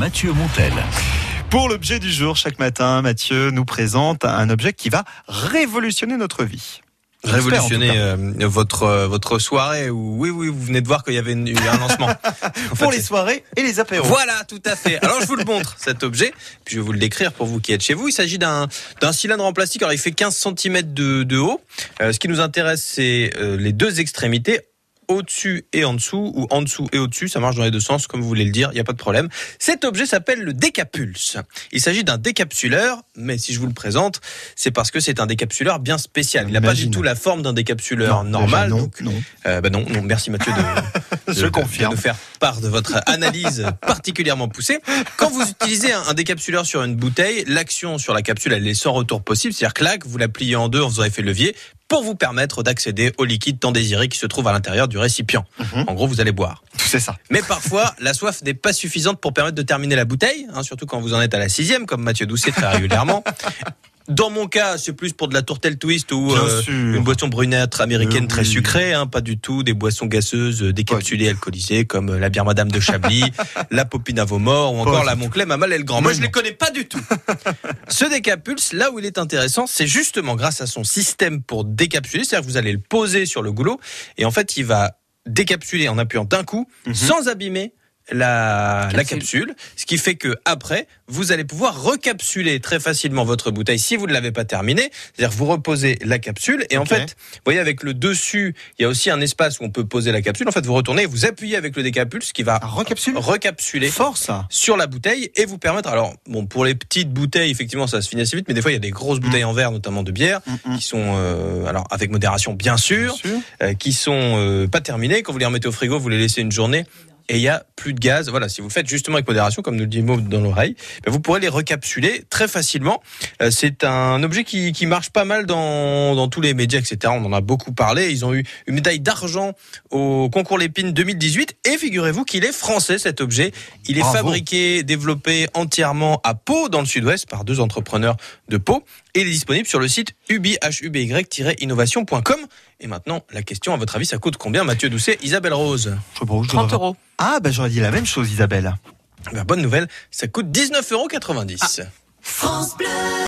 Mathieu Montel. Pour l'objet du jour, chaque matin, Mathieu nous présente un objet qui va révolutionner notre vie. Révolutionner euh, votre euh, votre soirée ou oui oui vous venez de voir qu'il y avait une- eu un lancement En Pour fait, les soirées et les apéros. Voilà, tout à fait. Alors je vous le montre, cet objet, puis je vais vous le décrire pour vous qui êtes chez vous. Il s'agit d'un d'un cylindre en plastique. Alors il fait 15 cm de, de haut. Euh, ce qui nous intéresse, c'est euh, les deux extrémités au-dessus et en dessous, ou en dessous et au-dessus, ça marche dans les deux sens, comme vous voulez le dire, il n'y a pas de problème. Cet objet s'appelle le décapulse. Il s'agit d'un décapsuleur, mais si je vous le présente, c'est parce que c'est un décapsuleur bien spécial. Il n'a pas du tout la forme d'un décapsuleur Non, normal. non, donc, non. euh, bah non, non, merci Mathieu de, Je confirme. de nous faire part de votre analyse particulièrement poussée. Quand vous utilisez un, un décapsuleur sur une bouteille, l'action sur la capsule, elle est sans retour possible. C'est-à-dire que là, vous la pliez en deux en faisant effet levier pour vous permettre d'accéder au liquide tant désiré qui se trouve à l'intérieur du récipient. Mhm. En gros, vous allez boire. C'est ça. Mais parfois, la soif n'est pas suffisante pour permettre de terminer la bouteille, hein, surtout quand vous en êtes à la sixième, comme Mathieu Doucet très régulièrement. Dans mon cas, c'est plus pour de la tourtelle twist ou euh, une boisson brunâtre américaine Euh, très oui. sucrée, hein, pas du tout des boissons gazeuses euh, décapsulées, alcoolisées comme la bière Madame de Chablis, la Popine à vos morts ou encore la Montclair, Mamal et le Grand. Moi, je les connais pas du tout. Ce décapulse, là où il est intéressant, c'est justement grâce à son système pour décapsuler, c'est-à-dire que vous allez le poser sur le goulot et en fait, il va décapsuler en appuyant d'un coup, Mhm. sans abîmer la, la Capsule. ce qui fait que après vous allez pouvoir recapsuler très facilement votre bouteille si vous ne l'avez pas terminée. C'est-à-dire vous reposez la capsule et en fait, vous voyez avec le dessus, il y a aussi un espace où on peut poser la capsule. En fait, vous retournez, vous appuyez avec le décapulse qui va recapsule recapsuler Fort ça. sur la bouteille et vous permettre. Alors bon, pour les petites bouteilles, effectivement, ça se finit assez vite, mais des fois il y a des grosses bouteilles en verre, notamment de bière, Mm, mm. qui sont euh, alors avec modération bien sûr, Bien sûr. euh, qui sont euh, pas terminées. Quand vous les remettez au frigo, vous les laissez une journée. Et il y a plus de gaz. Voilà, si vous le faites justement avec modération, comme nous le dit Maud dans l'oreille, ben, vous pourrez les recapsuler très facilement. Euh, c'est un objet qui, qui marche pas mal dans, dans tous les médias, etc. On en a beaucoup parlé. Ils ont eu une médaille d'argent au concours Lépine 2018. Et figurez-vous qu'il est français cet objet. Il est Bravo. fabriqué, développé entièrement à Pau, dans le sud-ouest, par deux entrepreneurs de Pau. Et il est disponible sur le site uby-innovation.com. Et maintenant, la question, à votre avis, ça coûte combien, Mathieu Doucet, Isabelle Rose? Je sais pas où je 30 devrais- euros. Ah, bah j'aurais dit la même chose, Isabelle. Ben, Bonne nouvelle, ça coûte 19,90 euros.